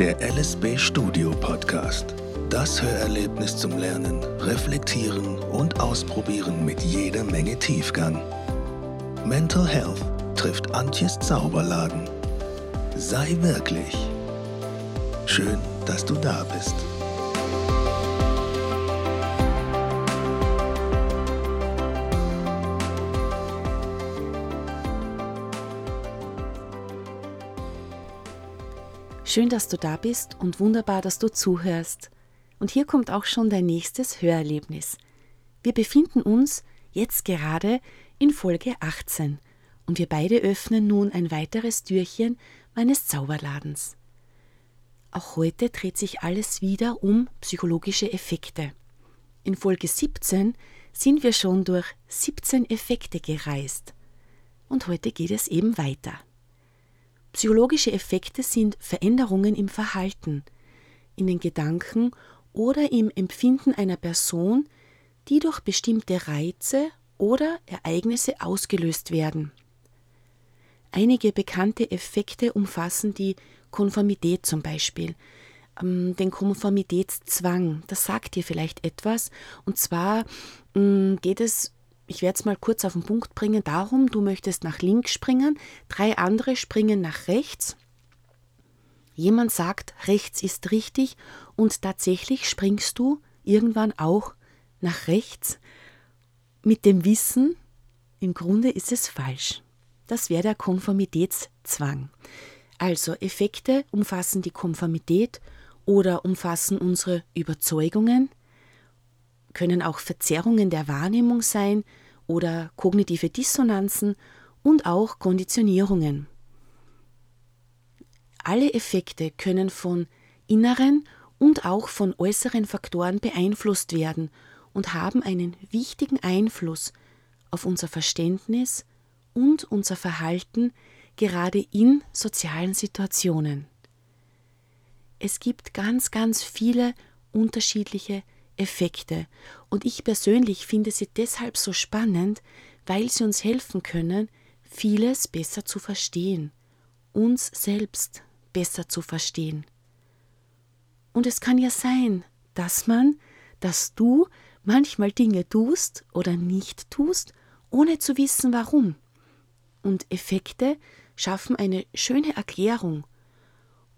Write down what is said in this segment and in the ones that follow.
Der LSB Studio Podcast. Das Hörerlebnis zum Lernen, Reflektieren und Ausprobieren mit jeder Menge Tiefgang. Mental Health trifft Antjes Zauberladen. Sei wirklich. Schön, dass du da bist. Schön, dass du da bist und wunderbar, dass du zuhörst. Und hier kommt auch schon dein nächstes Hörerlebnis. Wir befinden uns jetzt gerade in Folge 18 und wir beide öffnen nun ein weiteres Türchen meines Zauberladens. Auch heute dreht sich alles wieder um psychologische Effekte. In Folge 17 sind wir schon durch 17 Effekte gereist. Und heute geht es eben weiter. Psychologische Effekte sind Veränderungen im Verhalten, in den Gedanken oder im Empfinden einer Person, die durch bestimmte Reize oder Ereignisse ausgelöst werden. Einige bekannte Effekte umfassen die Konformität zum Beispiel, ähm, den Konformitätszwang. Das sagt dir vielleicht etwas. Und zwar mm, geht es ich werde es mal kurz auf den Punkt bringen, darum, du möchtest nach links springen, drei andere springen nach rechts. Jemand sagt, rechts ist richtig und tatsächlich springst du irgendwann auch nach rechts mit dem Wissen, im Grunde ist es falsch. Das wäre der Konformitätszwang. Also Effekte umfassen die Konformität oder umfassen unsere Überzeugungen, können auch Verzerrungen der Wahrnehmung sein oder kognitive Dissonanzen und auch Konditionierungen. Alle Effekte können von inneren und auch von äußeren Faktoren beeinflusst werden und haben einen wichtigen Einfluss auf unser Verständnis und unser Verhalten gerade in sozialen Situationen. Es gibt ganz, ganz viele unterschiedliche Effekte. Und ich persönlich finde sie deshalb so spannend, weil sie uns helfen können, vieles besser zu verstehen, uns selbst besser zu verstehen. Und es kann ja sein, dass man, dass du manchmal Dinge tust oder nicht tust, ohne zu wissen warum. Und Effekte schaffen eine schöne Erklärung.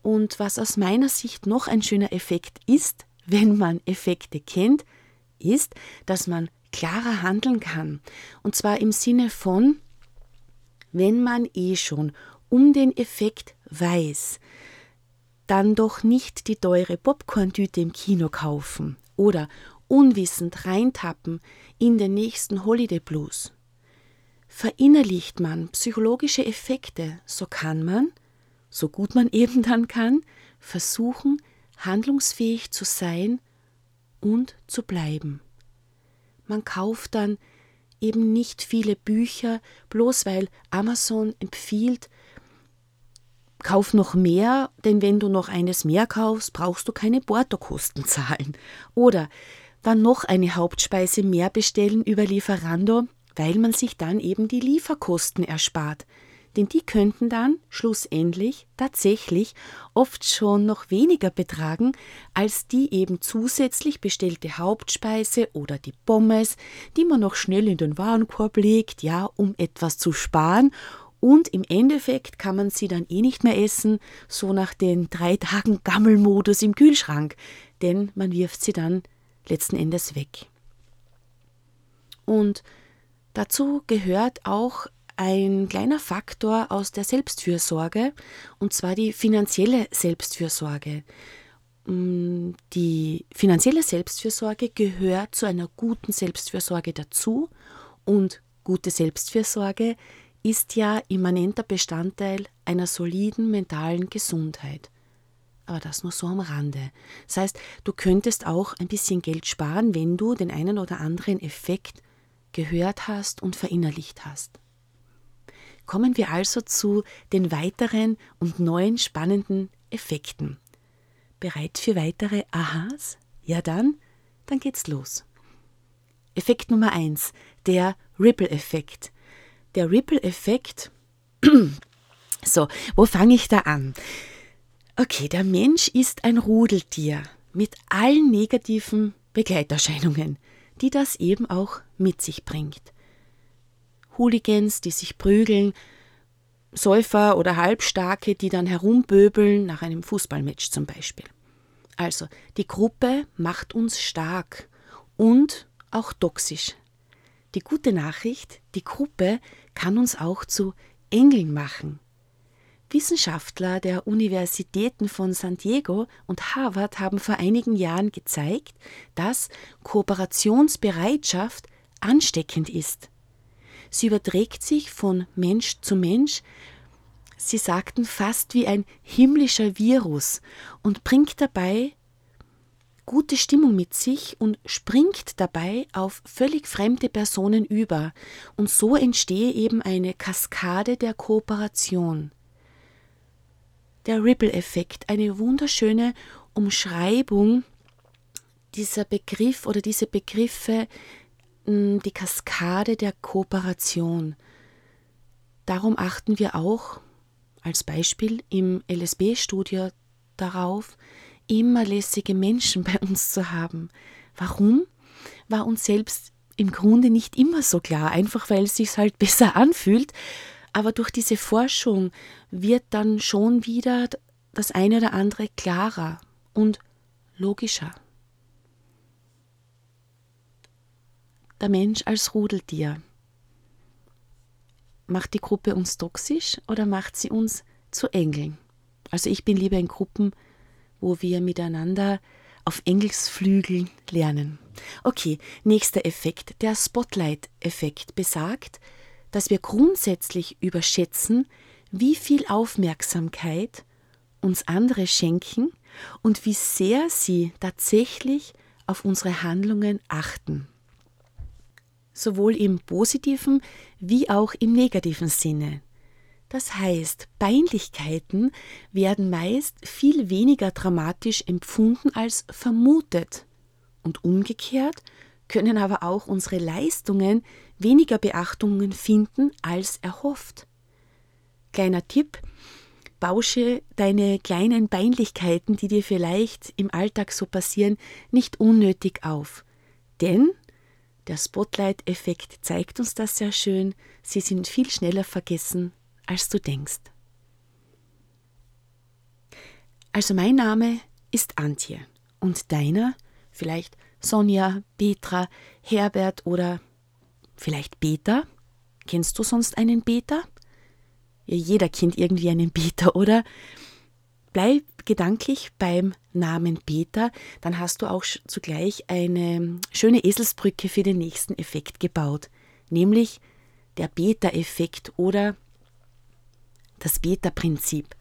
Und was aus meiner Sicht noch ein schöner Effekt ist, wenn man Effekte kennt, ist, dass man klarer handeln kann. Und zwar im Sinne von, wenn man eh schon um den Effekt weiß, dann doch nicht die teure Popcorn-Tüte im Kino kaufen oder unwissend reintappen in den nächsten Holiday Blues. Verinnerlicht man psychologische Effekte, so kann man, so gut man eben dann kann, versuchen, handlungsfähig zu sein und zu bleiben. Man kauft dann eben nicht viele Bücher, bloß weil Amazon empfiehlt, kauf noch mehr, denn wenn du noch eines mehr kaufst, brauchst du keine Portokosten zahlen. Oder dann noch eine Hauptspeise mehr bestellen über Lieferando, weil man sich dann eben die Lieferkosten erspart denn die könnten dann schlussendlich tatsächlich oft schon noch weniger betragen als die eben zusätzlich bestellte Hauptspeise oder die Pommes, die man noch schnell in den Warenkorb legt, ja, um etwas zu sparen und im Endeffekt kann man sie dann eh nicht mehr essen, so nach den drei Tagen Gammelmodus im Kühlschrank, denn man wirft sie dann letzten Endes weg. Und dazu gehört auch ein kleiner Faktor aus der Selbstfürsorge, und zwar die finanzielle Selbstfürsorge. Mm, die finanzielle Selbstfürsorge gehört zu einer guten Selbstfürsorge dazu und gute Selbstfürsorge ist ja immanenter Bestandteil einer soliden mentalen Gesundheit. Aber das nur so am Rande. Das heißt, du könntest auch ein bisschen Geld sparen, wenn du den einen oder anderen Effekt gehört hast und verinnerlicht hast. Kommen wir also zu den weiteren und neuen spannenden Effekten. Bereit für weitere Aha's? Ja dann, dann geht's los. Effekt Nummer eins: der Ripple-Effekt. Der Ripple-Effekt, so, wo fange ich da an? Okay, der Mensch ist ein Rudeltier mit allen negativen Begleiterscheinungen, die das eben auch mit sich bringt. Hooligans, die sich prügeln, Säufer oder Halbstarke, die dann herumböbeln, nach einem Fußballmatch zum Beispiel. Also, die Gruppe macht uns stark und auch toxisch. Die gute Nachricht, die Gruppe kann uns auch zu Engeln machen. Wissenschaftler der Universitäten von San Diego und Harvard haben vor einigen Jahren gezeigt, dass Kooperationsbereitschaft ansteckend ist. Sie überträgt sich von Mensch zu Mensch, sie sagten fast wie ein himmlischer Virus und bringt dabei gute Stimmung mit sich und springt dabei auf völlig fremde Personen über. Und so entstehe eben eine Kaskade der Kooperation. Der Ripple-Effekt, eine wunderschöne Umschreibung dieser Begriff oder diese Begriffe, die Kaskade der Kooperation. Darum achten wir auch als Beispiel im LSB-Studio darauf, immer lässige Menschen bei uns zu haben. Warum? War uns selbst im Grunde nicht immer so klar, einfach weil es sich halt besser anfühlt. Aber durch diese Forschung wird dann schon wieder das eine oder andere klarer und logischer. Der Mensch als Rudeltier. Macht die Gruppe uns toxisch oder macht sie uns zu Engeln? Also ich bin lieber in Gruppen, wo wir miteinander auf Engelsflügeln lernen. Okay, nächster Effekt. Der Spotlight-Effekt besagt, dass wir grundsätzlich überschätzen, wie viel Aufmerksamkeit uns andere schenken und wie sehr sie tatsächlich auf unsere Handlungen achten. Sowohl im positiven wie auch im negativen Sinne. Das heißt, Peinlichkeiten werden meist viel weniger dramatisch empfunden als vermutet. Und umgekehrt können aber auch unsere Leistungen weniger Beachtungen finden als erhofft. Kleiner Tipp, bausche deine kleinen Peinlichkeiten, die dir vielleicht im Alltag so passieren, nicht unnötig auf. Denn der Spotlight-Effekt zeigt uns das sehr schön, sie sind viel schneller vergessen als du denkst. Also mein Name ist Antje und deiner vielleicht Sonja, Petra, Herbert oder vielleicht Peter. Kennst du sonst einen Peter? Ja, jeder kennt irgendwie einen Peter, oder? Bleib gedanklich beim Namen Peter, dann hast du auch zugleich eine schöne Eselsbrücke für den nächsten Effekt gebaut, nämlich der Beta-Effekt oder das Beta-Prinzip.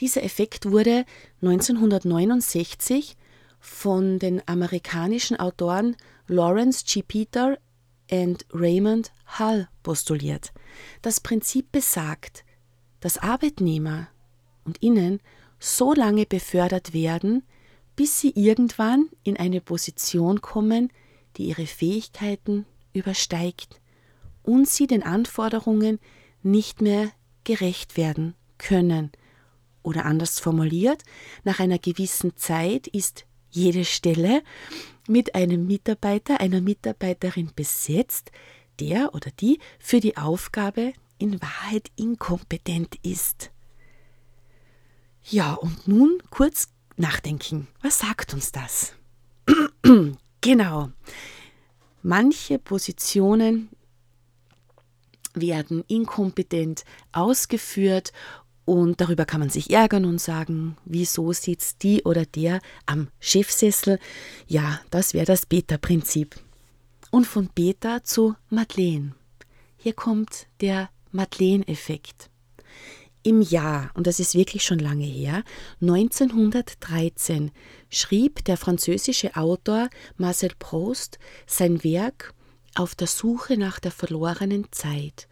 Dieser Effekt wurde 1969 von den amerikanischen Autoren Lawrence G. Peter und Raymond Hull postuliert. Das Prinzip besagt, dass Arbeitnehmer und Innen so lange befördert werden, bis sie irgendwann in eine Position kommen, die ihre Fähigkeiten übersteigt und sie den Anforderungen nicht mehr gerecht werden können. Oder anders formuliert, nach einer gewissen Zeit ist jede Stelle mit einem Mitarbeiter, einer Mitarbeiterin besetzt, der oder die für die Aufgabe in Wahrheit inkompetent ist. Ja, und nun kurz nachdenken. Was sagt uns das? genau. Manche Positionen werden inkompetent ausgeführt und darüber kann man sich ärgern und sagen, wieso sitzt die oder der am Chefsessel? Ja, das wäre das Beta-Prinzip. Und von Beta zu Madeleine. Hier kommt der Madeleine-Effekt. Im Jahr, und das ist wirklich schon lange her, 1913 schrieb der französische Autor Marcel Proust sein Werk auf der Suche nach der verlorenen Zeit.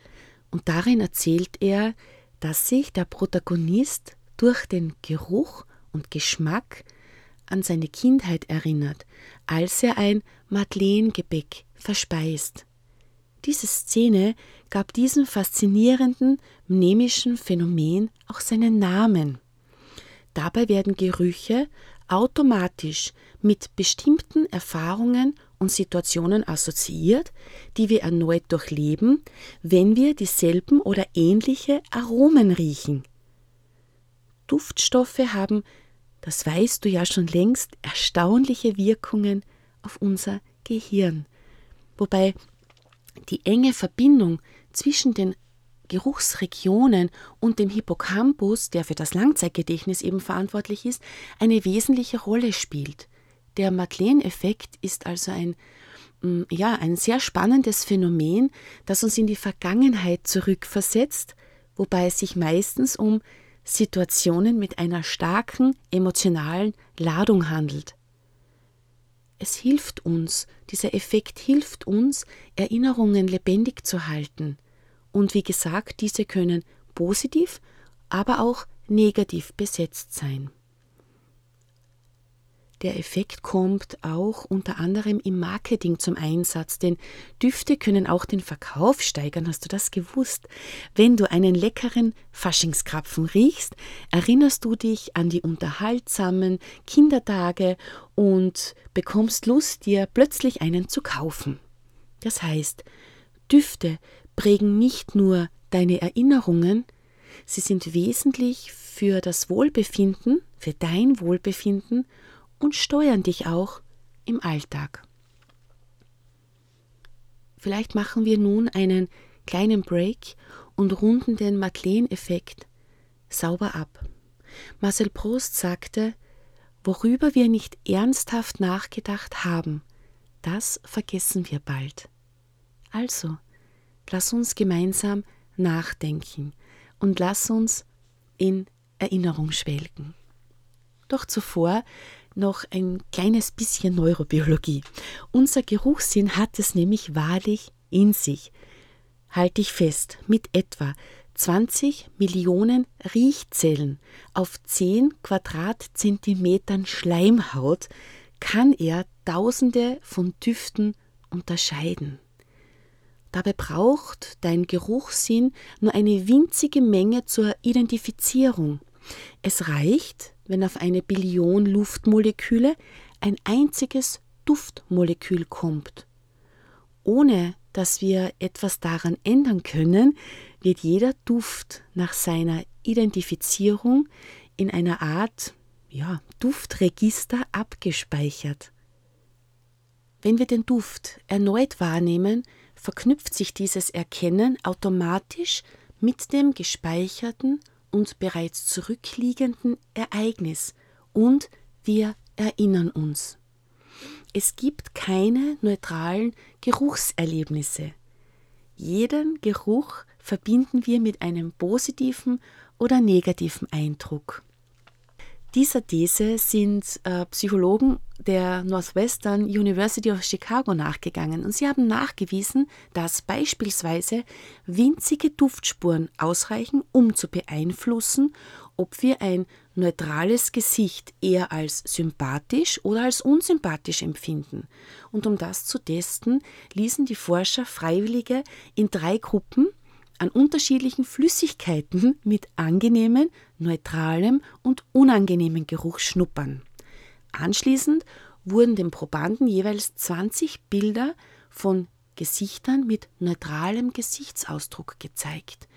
Und darin erzählt er, dass sich der Protagonist durch den Geruch und Geschmack an seine Kindheit erinnert, als er ein Madeleine-Gebäck verspeist. Diese Szene gab diesem faszinierenden mnemischen Phänomen auch seinen Namen. Dabei werden Gerüche automatisch mit bestimmten Erfahrungen und Situationen assoziiert, die wir erneut durchleben, wenn wir dieselben oder ähnliche Aromen riechen. Duftstoffe haben, das weißt du ja schon längst, erstaunliche Wirkungen auf unser Gehirn. Wobei die enge Verbindung zwischen den Geruchsregionen und dem Hippocampus, der für das Langzeitgedächtnis eben verantwortlich ist, eine wesentliche Rolle spielt. Der Madeleine-Effekt ist also ein, mm, ja, ein sehr spannendes Phänomen, das uns in die Vergangenheit zurückversetzt, wobei es sich meistens um Situationen mit einer starken emotionalen Ladung handelt. Es hilft uns, dieser Effekt hilft uns, Erinnerungen lebendig zu halten. Und wie gesagt, diese können positiv, aber auch negativ besetzt sein. Der Effekt kommt auch unter anderem im Marketing zum Einsatz, denn Düfte können auch den Verkauf steigern. Hast du das gewusst? Wenn du einen leckeren Faschingskrapfen riechst, erinnerst du dich an die unterhaltsamen Kindertage und bekommst Lust, dir plötzlich einen zu kaufen. Das heißt, Düfte prägen nicht nur deine Erinnerungen, sie sind wesentlich für das Wohlbefinden, für dein Wohlbefinden und steuern dich auch im Alltag. Vielleicht machen wir nun einen kleinen Break und runden den Madeleine-Effekt sauber ab. Marcel Prost sagte, worüber wir nicht ernsthaft nachgedacht haben, das vergessen wir bald. Also, lass uns gemeinsam nachdenken und lass uns in Erinnerung schwelgen. Doch zuvor noch ein kleines bisschen Neurobiologie. Unser Geruchssinn hat es nämlich wahrlich in sich. Halte ich fest, mit etwa 20 Millionen Riechzellen auf 10 Quadratzentimetern Schleimhaut kann er Tausende von Düften unterscheiden. Dabei braucht dein Geruchssinn nur eine winzige Menge zur Identifizierung. Es reicht, wenn auf eine Billion Luftmoleküle ein einziges Duftmolekül kommt. Ohne dass wir etwas daran ändern können, wird jeder Duft nach seiner Identifizierung in einer Art ja, Duftregister abgespeichert. Wenn wir den Duft erneut wahrnehmen, verknüpft sich dieses Erkennen automatisch mit dem gespeicherten und bereits zurückliegenden Ereignis und wir erinnern uns. Es gibt keine neutralen Geruchserlebnisse. Jeden Geruch verbinden wir mit einem positiven oder negativen Eindruck. Dieser These sind äh, Psychologen der Northwestern University of Chicago nachgegangen und sie haben nachgewiesen, dass beispielsweise winzige Duftspuren ausreichen, um zu beeinflussen, ob wir ein neutrales Gesicht eher als sympathisch oder als unsympathisch empfinden. Und um das zu testen, ließen die Forscher Freiwillige in drei Gruppen an unterschiedlichen Flüssigkeiten mit angenehmem, neutralem und unangenehmem Geruch schnuppern. Anschließend wurden den Probanden jeweils 20 Bilder von Gesichtern mit neutralem Gesichtsausdruck gezeigt,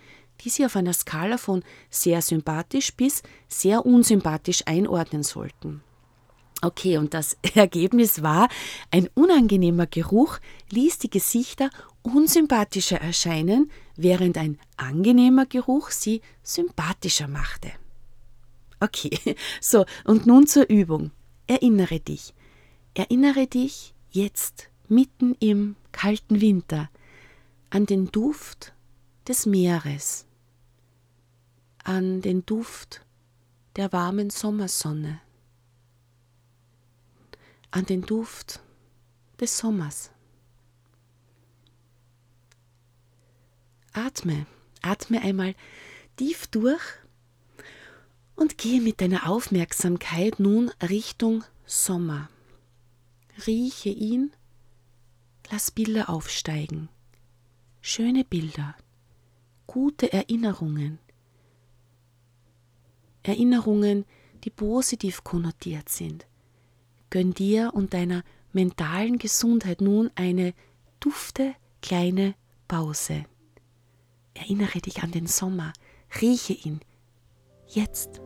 die sie auf einer Skala von sehr sympathisch bis sehr unsympathisch einordnen sollten. Okay, und das Ergebnis war, ein unangenehmer Geruch ließ die Gesichter unsympathischer erscheinen, während ein angenehmer Geruch sie sympathischer machte. Okay, so, und nun zur Übung. Erinnere dich. Erinnere dich jetzt, mitten im kalten Winter, an den Duft des Meeres, an den Duft der warmen Sommersonne, an den Duft des Sommers. Atme, atme einmal tief durch und gehe mit deiner Aufmerksamkeit nun Richtung Sommer. Rieche ihn, lass Bilder aufsteigen. Schöne Bilder, gute Erinnerungen. Erinnerungen, die positiv konnotiert sind. Gönn dir und deiner mentalen Gesundheit nun eine dufte kleine Pause. Erinnere dich an den Sommer, rieche ihn. Jetzt.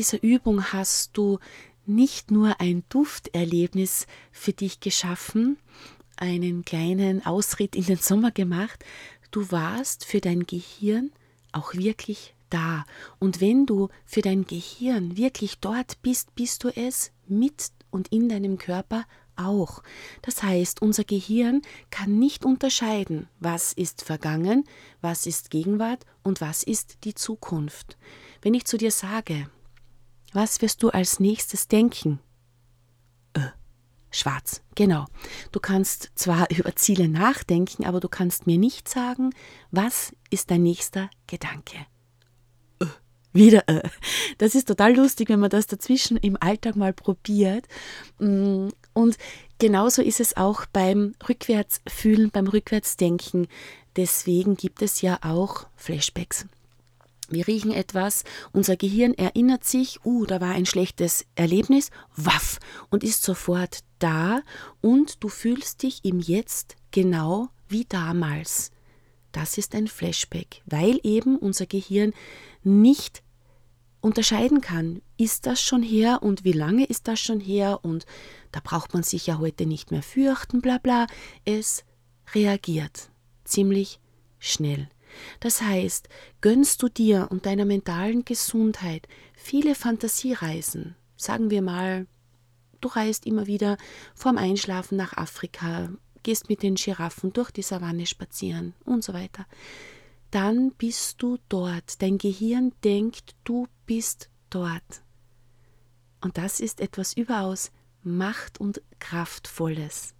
Dieser Übung hast du nicht nur ein Dufterlebnis für dich geschaffen, einen kleinen Ausritt in den Sommer gemacht, du warst für dein Gehirn auch wirklich da. Und wenn du für dein Gehirn wirklich dort bist, bist du es mit und in deinem Körper auch. Das heißt, unser Gehirn kann nicht unterscheiden, was ist vergangen, was ist Gegenwart und was ist die Zukunft. Wenn ich zu dir sage, was wirst du als nächstes denken? Äh, schwarz, genau. Du kannst zwar über Ziele nachdenken, aber du kannst mir nicht sagen, was ist dein nächster Gedanke. Äh, wieder äh. Das ist total lustig, wenn man das dazwischen im Alltag mal probiert. Mm, und genauso ist es auch beim Rückwärtsfühlen, beim Rückwärtsdenken. Deswegen gibt es ja auch Flashbacks. Wir riechen etwas, unser Gehirn erinnert sich, uh, da war ein schlechtes Erlebnis, waff, und ist sofort da und du fühlst dich im Jetzt genau wie damals. Das ist ein Flashback, weil eben unser Gehirn nicht unterscheiden kann, ist das schon her und wie lange ist das schon her und da braucht man sich ja heute nicht mehr fürchten, bla bla. Es reagiert ziemlich schnell. Das heißt, gönnst du dir und deiner mentalen Gesundheit viele Fantasiereisen, sagen wir mal, du reist immer wieder vorm Einschlafen nach Afrika, gehst mit den Giraffen durch die Savanne spazieren und so weiter, dann bist du dort. Dein Gehirn denkt, du bist dort. Und das ist etwas überaus Macht- und Kraftvolles.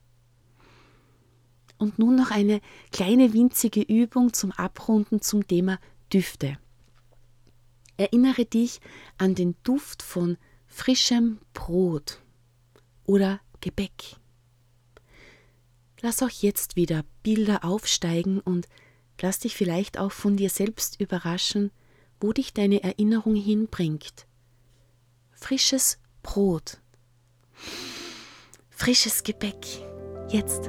Und nun noch eine kleine winzige Übung zum Abrunden zum Thema Düfte. Erinnere dich an den Duft von frischem Brot oder Gebäck. Lass auch jetzt wieder Bilder aufsteigen und lass dich vielleicht auch von dir selbst überraschen, wo dich deine Erinnerung hinbringt. Frisches Brot. Frisches Gebäck. Jetzt.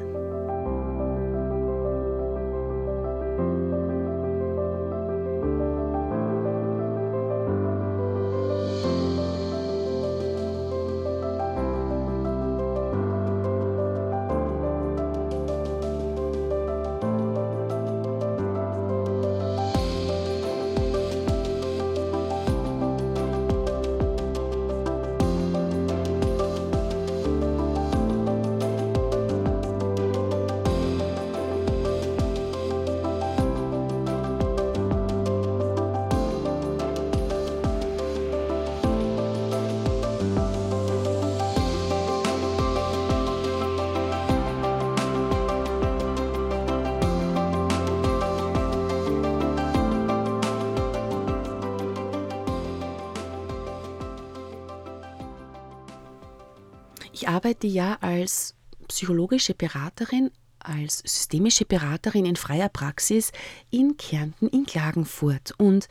Ich arbeite ja als psychologische Beraterin, als systemische Beraterin in freier Praxis in Kärnten in Klagenfurt. Und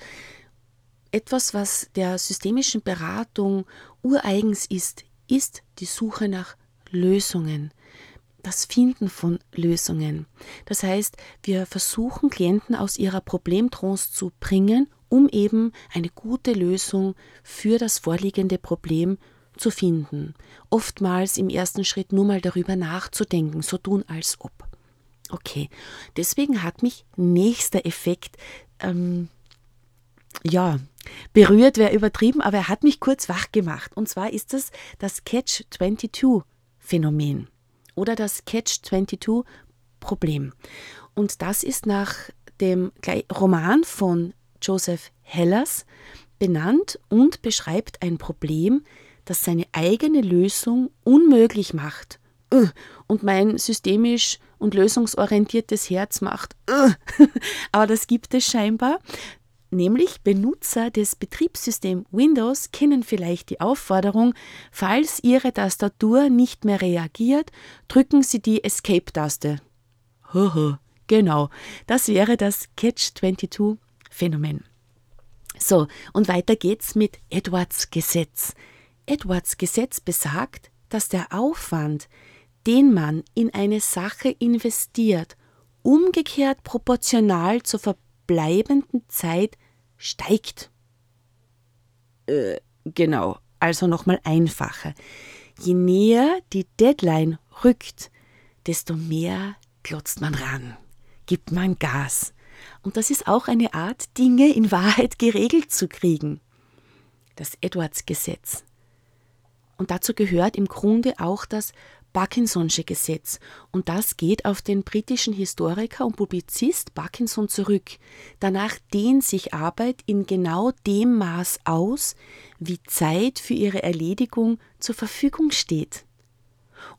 etwas, was der systemischen Beratung ureigens ist, ist die Suche nach Lösungen, das Finden von Lösungen. Das heißt, wir versuchen Klienten aus ihrer Problemtrance zu bringen, um eben eine gute Lösung für das vorliegende Problem zu finden. Oftmals im ersten Schritt nur mal darüber nachzudenken, so tun als ob. Okay, deswegen hat mich nächster Effekt, ähm, ja, berührt wäre übertrieben, aber er hat mich kurz wach gemacht. Und zwar ist das das Catch-22-Phänomen oder das Catch-22-Problem. Und das ist nach dem Roman von Joseph Hellers benannt und beschreibt ein Problem, das seine eigene Lösung unmöglich macht. Äh, und mein systemisch und lösungsorientiertes Herz macht. Äh, aber das gibt es scheinbar. Nämlich Benutzer des Betriebssystems Windows kennen vielleicht die Aufforderung, falls Ihre Tastatur nicht mehr reagiert, drücken Sie die Escape-Taste. Genau, das wäre das Catch-22-Phänomen. So, und weiter geht's mit Edwards Gesetz. Edwards Gesetz besagt, dass der Aufwand, den man in eine Sache investiert, umgekehrt proportional zur verbleibenden Zeit steigt. Äh, genau, also nochmal einfacher. Je näher die Deadline rückt, desto mehr klotzt man ran, gibt man Gas. Und das ist auch eine Art, Dinge in Wahrheit geregelt zu kriegen. Das Edwards-Gesetz. Und dazu gehört im Grunde auch das Parkinson'sche Gesetz. Und das geht auf den britischen Historiker und Publizist Parkinson zurück. Danach dehnt sich Arbeit in genau dem Maß aus, wie Zeit für ihre Erledigung zur Verfügung steht.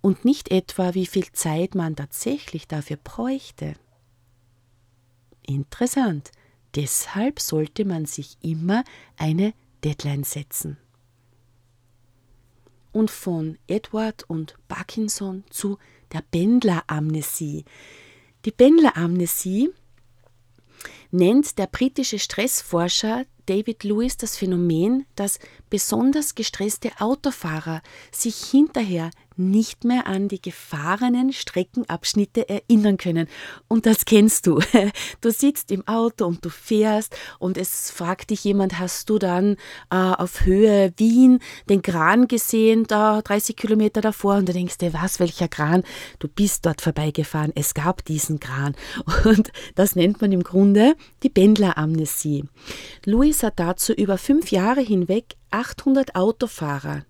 Und nicht etwa, wie viel Zeit man tatsächlich dafür bräuchte. Interessant. Deshalb sollte man sich immer eine Deadline setzen. Und von Edward und Parkinson zu der Pendleramnesie. Die Pendleramnesie nennt der britische Stressforscher David Lewis das Phänomen, dass besonders gestresste Autofahrer sich hinterher nicht mehr an die gefahrenen Streckenabschnitte erinnern können. Und das kennst du. Du sitzt im Auto und du fährst und es fragt dich jemand, hast du dann äh, auf Höhe Wien den Kran gesehen, da 30 Kilometer davor? Und du denkst dir, was, welcher Kran? Du bist dort vorbeigefahren. Es gab diesen Kran. Und das nennt man im Grunde die Pendleramnesie. Louis hat dazu über fünf Jahre hinweg 800 Autofahrer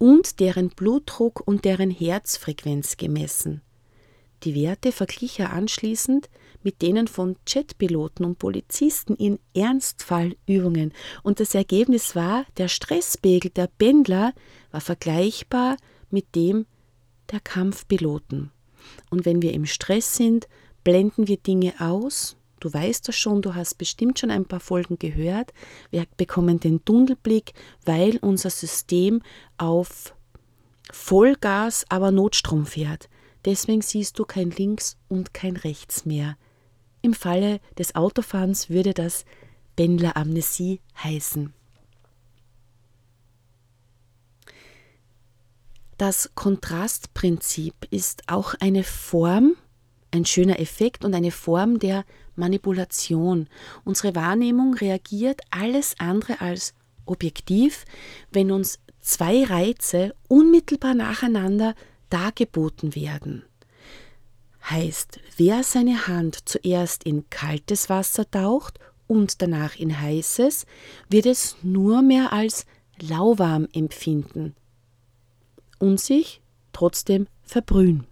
und deren Blutdruck und deren Herzfrequenz gemessen. Die Werte verglich er anschließend mit denen von Jetpiloten und Polizisten in Ernstfallübungen und das Ergebnis war, der Stresspegel der Pendler war vergleichbar mit dem der Kampfpiloten. Und wenn wir im Stress sind, blenden wir Dinge aus, Du weißt das schon, du hast bestimmt schon ein paar Folgen gehört. Wir bekommen den Tunnelblick, weil unser System auf Vollgas, aber Notstrom fährt. Deswegen siehst du kein Links und kein Rechts mehr. Im Falle des Autofahrens würde das Pendleramnesie heißen. Das Kontrastprinzip ist auch eine Form, ein schöner Effekt und eine Form der Manipulation. Unsere Wahrnehmung reagiert alles andere als objektiv, wenn uns zwei Reize unmittelbar nacheinander dargeboten werden. Heißt, wer seine Hand zuerst in kaltes Wasser taucht und danach in heißes, wird es nur mehr als lauwarm empfinden und sich trotzdem verbrühen.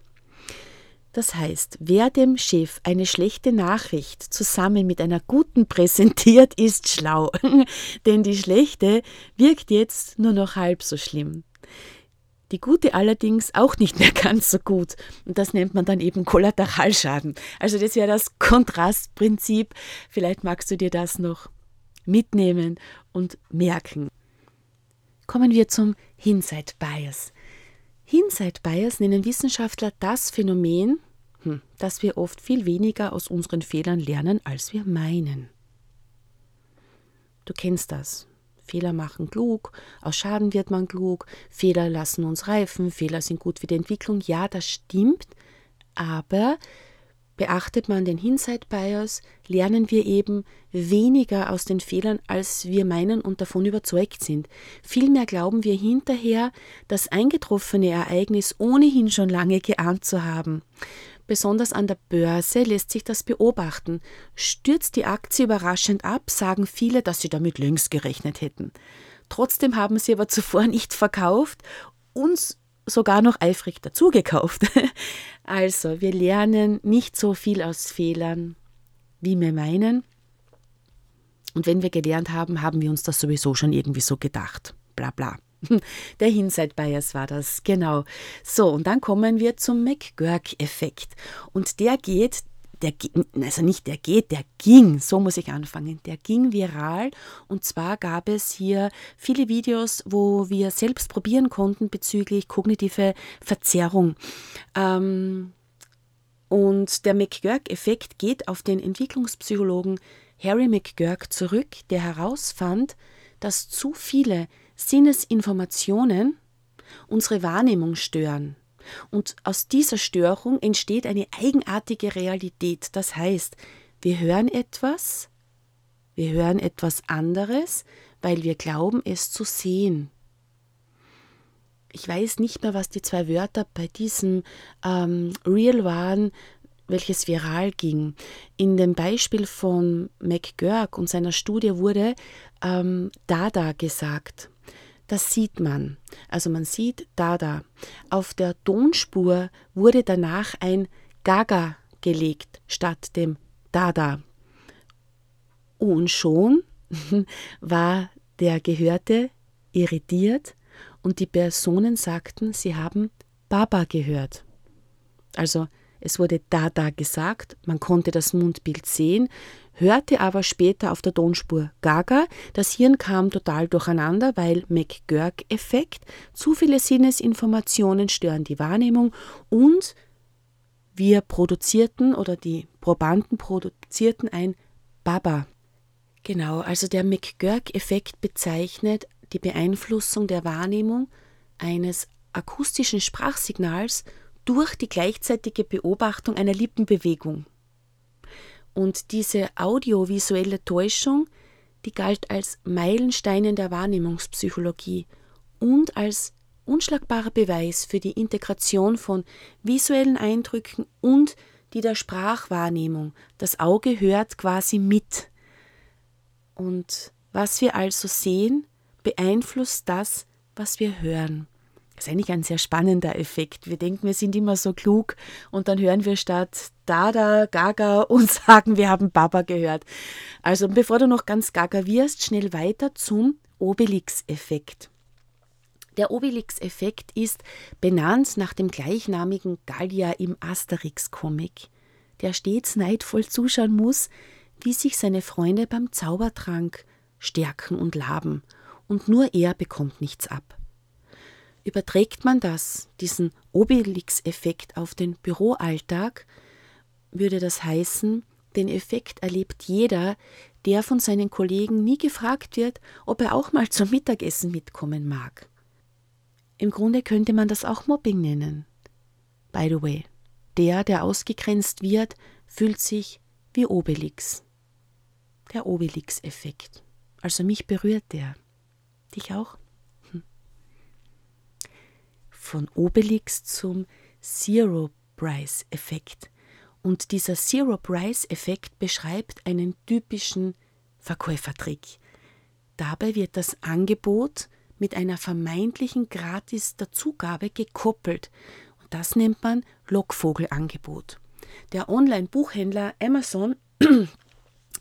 Das heißt, wer dem Chef eine schlechte Nachricht zusammen mit einer guten präsentiert, ist schlau, denn die schlechte wirkt jetzt nur noch halb so schlimm. Die gute allerdings auch nicht mehr ganz so gut. Und das nennt man dann eben Kollateralschaden. Also das wäre das Kontrastprinzip. Vielleicht magst du dir das noch mitnehmen und merken. Kommen wir zum Hindsight Bias. Hindsight Bias nennen Wissenschaftler das Phänomen, dass wir oft viel weniger aus unseren Fehlern lernen, als wir meinen. Du kennst das. Fehler machen klug, aus Schaden wird man klug, Fehler lassen uns reifen, Fehler sind gut für die Entwicklung. Ja, das stimmt, aber Beachtet man den Hindsight Bias, lernen wir eben weniger aus den Fehlern, als wir meinen und davon überzeugt sind. Vielmehr glauben wir hinterher, das eingetroffene Ereignis ohnehin schon lange geahnt zu haben. Besonders an der Börse lässt sich das beobachten. Stürzt die Aktie überraschend ab, sagen viele, dass sie damit längst gerechnet hätten. Trotzdem haben sie aber zuvor nicht verkauft, uns sogar noch eifrig dazugekauft. Also, wir lernen nicht so viel aus Fehlern, wie wir meinen. Und wenn wir gelernt haben, haben wir uns das sowieso schon irgendwie so gedacht. Bla bla. Der Hindsight Bias war das, genau. So, und dann kommen wir zum McGurk-Effekt. Und der geht, der, also nicht der geht, der ging, so muss ich anfangen, der ging viral. Und zwar gab es hier viele Videos, wo wir selbst probieren konnten bezüglich kognitive Verzerrung. Ähm, und der McGurk-Effekt geht auf den Entwicklungspsychologen Harry McGurk zurück, der herausfand, dass zu viele Sinnesinformationen unsere Wahrnehmung stören. Und aus dieser Störung entsteht eine eigenartige Realität. Das heißt, wir hören etwas, wir hören etwas anderes, weil wir glauben, es zu sehen. Ich weiß nicht mehr, was die zwei Wörter bei diesem ähm, Real waren, welches viral ging. In dem Beispiel von McGurk und seiner Studie wurde ähm, Dada gesagt. Das sieht man. Also man sieht Dada. Auf der Tonspur wurde danach ein Gaga gelegt statt dem Dada. Und schon war der Gehörte irritiert und die Personen sagten, sie haben Baba gehört. Also es wurde Dada gesagt, man konnte das Mundbild sehen, hörte aber später auf der Tonspur Gaga. Das Hirn kam total durcheinander, weil McGurk-Effekt, zu viele Sinnesinformationen stören die Wahrnehmung und wir produzierten oder die Probanden produzierten ein Baba. Genau, also der McGurk-Effekt bezeichnet die Beeinflussung der Wahrnehmung eines akustischen Sprachsignals durch die gleichzeitige Beobachtung einer Lippenbewegung. Und diese audiovisuelle Täuschung, die galt als Meilenstein in der Wahrnehmungspsychologie und als unschlagbarer Beweis für die Integration von visuellen Eindrücken und die der Sprachwahrnehmung. Das Auge hört quasi mit. Und was wir also sehen, beeinflusst das, was wir hören. Das ist eigentlich ein sehr spannender Effekt. Wir denken, wir sind immer so klug und dann hören wir statt Dada, Gaga und sagen, wir haben Baba gehört. Also bevor du noch ganz Gaga wirst, schnell weiter zum Obelix-Effekt. Der Obelix-Effekt ist benannt nach dem gleichnamigen Gallier im Asterix-Comic, der stets neidvoll zuschauen muss, wie sich seine Freunde beim Zaubertrank stärken und laben, und nur er bekommt nichts ab. Überträgt man das, diesen Obelix-Effekt auf den Büroalltag, würde das heißen, den Effekt erlebt jeder, der von seinen Kollegen nie gefragt wird, ob er auch mal zum Mittagessen mitkommen mag. Im Grunde könnte man das auch Mobbing nennen. By the way, der, der ausgegrenzt wird, fühlt sich wie Obelix. Der Obelix-Effekt. Also mich berührt der. Dich auch? Von Obelix zum Zero-Price-Effekt. Und dieser Zero-Price-Effekt beschreibt einen typischen Verkäufertrick. Dabei wird das Angebot mit einer vermeintlichen Gratis-Dazugabe gekoppelt. Und das nennt man Lockvogelangebot. Der Online-Buchhändler Amazon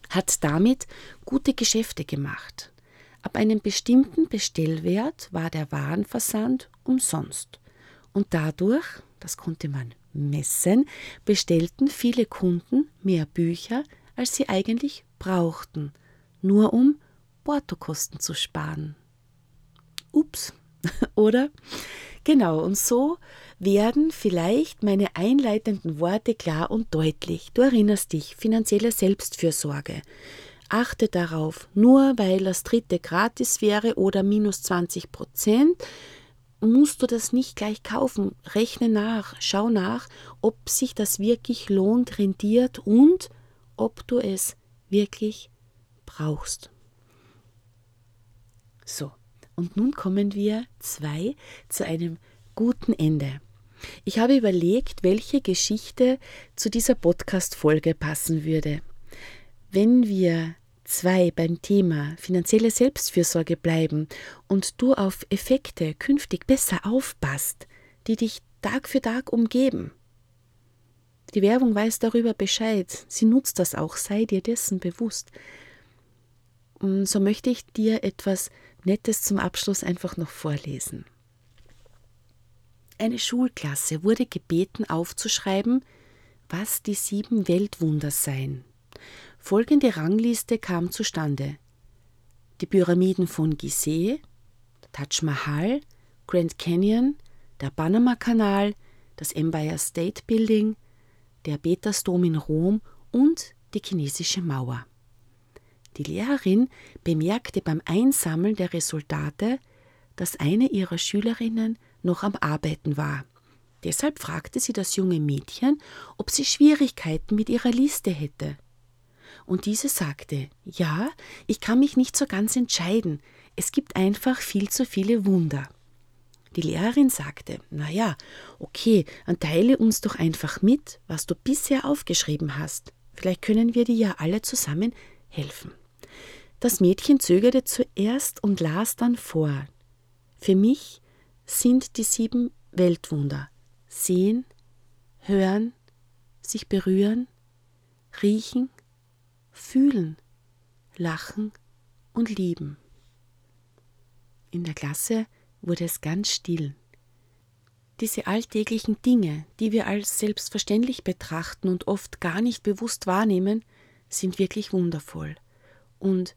hat damit gute Geschäfte gemacht. Ab einem bestimmten Bestellwert war der Warenversand umsonst. Und dadurch, das konnte man messen, bestellten viele Kunden mehr Bücher, als sie eigentlich brauchten, nur um Portokosten zu sparen. Ups, oder? Genau, und so werden vielleicht meine einleitenden Worte klar und deutlich. Du erinnerst dich, finanzielle Selbstfürsorge. Achte darauf, nur weil das dritte gratis wäre oder minus 20 Prozent, musst du das nicht gleich kaufen. Rechne nach, schau nach, ob sich das wirklich lohnt, rentiert und ob du es wirklich brauchst. So, und nun kommen wir zwei zu einem guten Ende. Ich habe überlegt, welche Geschichte zu dieser Podcast-Folge passen würde. Wenn wir zwei beim Thema finanzielle Selbstfürsorge bleiben und du auf Effekte künftig besser aufpasst, die dich Tag für Tag umgeben. Die Werbung weiß darüber Bescheid, sie nutzt das auch, sei dir dessen bewusst. Und so möchte ich dir etwas Nettes zum Abschluss einfach noch vorlesen. Eine Schulklasse wurde gebeten aufzuschreiben, was die sieben Weltwunder seien. Folgende Rangliste kam zustande. Die Pyramiden von Gizeh, Taj Mahal, Grand Canyon, der Panama-Kanal, das Empire State Building, der Petersdom in Rom und die chinesische Mauer. Die Lehrerin bemerkte beim Einsammeln der Resultate, dass eine ihrer Schülerinnen noch am Arbeiten war. Deshalb fragte sie das junge Mädchen, ob sie Schwierigkeiten mit ihrer Liste hätte. Und diese sagte, ja, ich kann mich nicht so ganz entscheiden, es gibt einfach viel zu viele Wunder. Die Lehrerin sagte, na ja, okay, dann teile uns doch einfach mit, was du bisher aufgeschrieben hast. Vielleicht können wir dir ja alle zusammen helfen. Das Mädchen zögerte zuerst und las dann vor. Für mich sind die sieben Weltwunder sehen, hören, sich berühren, riechen, fühlen, lachen und lieben. In der Klasse wurde es ganz still. Diese alltäglichen Dinge, die wir als selbstverständlich betrachten und oft gar nicht bewusst wahrnehmen, sind wirklich wundervoll. Und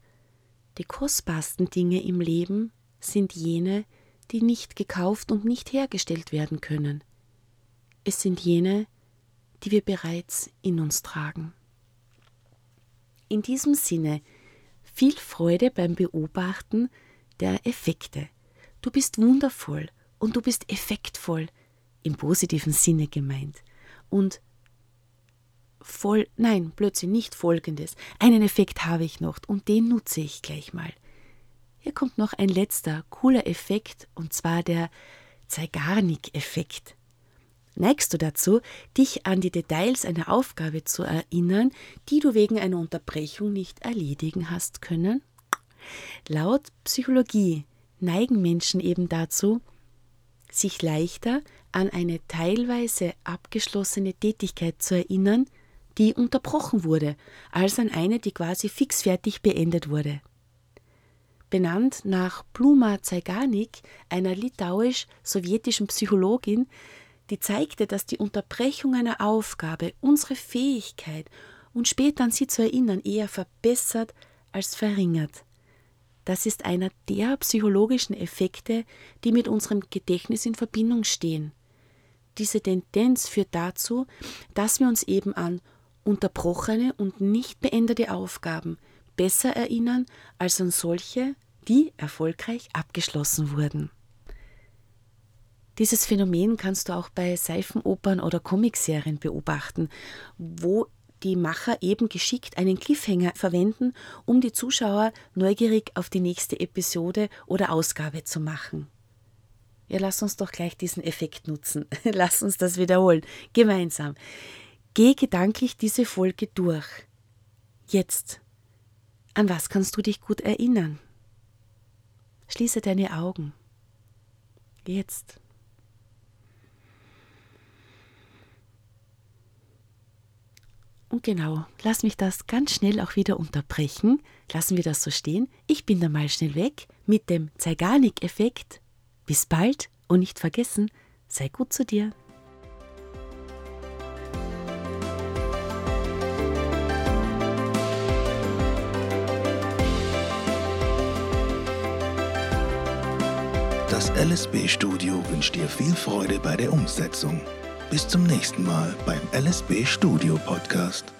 die kostbarsten Dinge im Leben sind jene, die nicht gekauft und nicht hergestellt werden können. Es sind jene, die wir bereits in uns tragen. In diesem Sinne viel Freude beim Beobachten der Effekte. Du bist wundervoll und du bist effektvoll im positiven Sinne gemeint. Und voll, nein, plötzlich nicht folgendes. Einen Effekt habe ich noch und den nutze ich gleich mal. Hier kommt noch ein letzter cooler Effekt und zwar der Zeigarnik-Effekt. Neigst du dazu, dich an die Details einer Aufgabe zu erinnern, die du wegen einer Unterbrechung nicht erledigen hast können? Laut Psychologie neigen Menschen eben dazu, sich leichter an eine teilweise abgeschlossene Tätigkeit zu erinnern, die unterbrochen wurde, als an eine, die quasi fixfertig beendet wurde. Benannt nach Pluma Zeigarnik, einer litauisch-sowjetischen Psychologin, die zeigte, dass die Unterbrechung einer Aufgabe unsere Fähigkeit, uns später an sie zu erinnern, eher verbessert als verringert. Das ist einer der psychologischen Effekte, die mit unserem Gedächtnis in Verbindung stehen. Diese Tendenz führt dazu, dass wir uns eben an unterbrochene und nicht beendete Aufgaben besser erinnern als an solche, die erfolgreich abgeschlossen wurden. Dieses Phänomen kannst du auch bei Seifenopern oder Comicserien beobachten, wo die Macher eben geschickt einen Cliffhanger verwenden, um die Zuschauer neugierig auf die nächste Episode oder Ausgabe zu machen. Ja, lass uns doch gleich diesen Effekt nutzen. lass uns das wiederholen. Gemeinsam. Geh gedanklich diese Folge durch. Jetzt. An was kannst du dich gut erinnern? Schließe deine Augen. Jetzt. Und genau, lass mich das ganz schnell auch wieder unterbrechen. Lassen wir das so stehen. Ich bin dann mal schnell weg mit dem Zeigarnik-Effekt. Bis bald und nicht vergessen, sei gut zu dir. Das LSB-Studio wünscht dir viel Freude bei der Umsetzung. Bis zum nächsten Mal beim LSB Studio Podcast.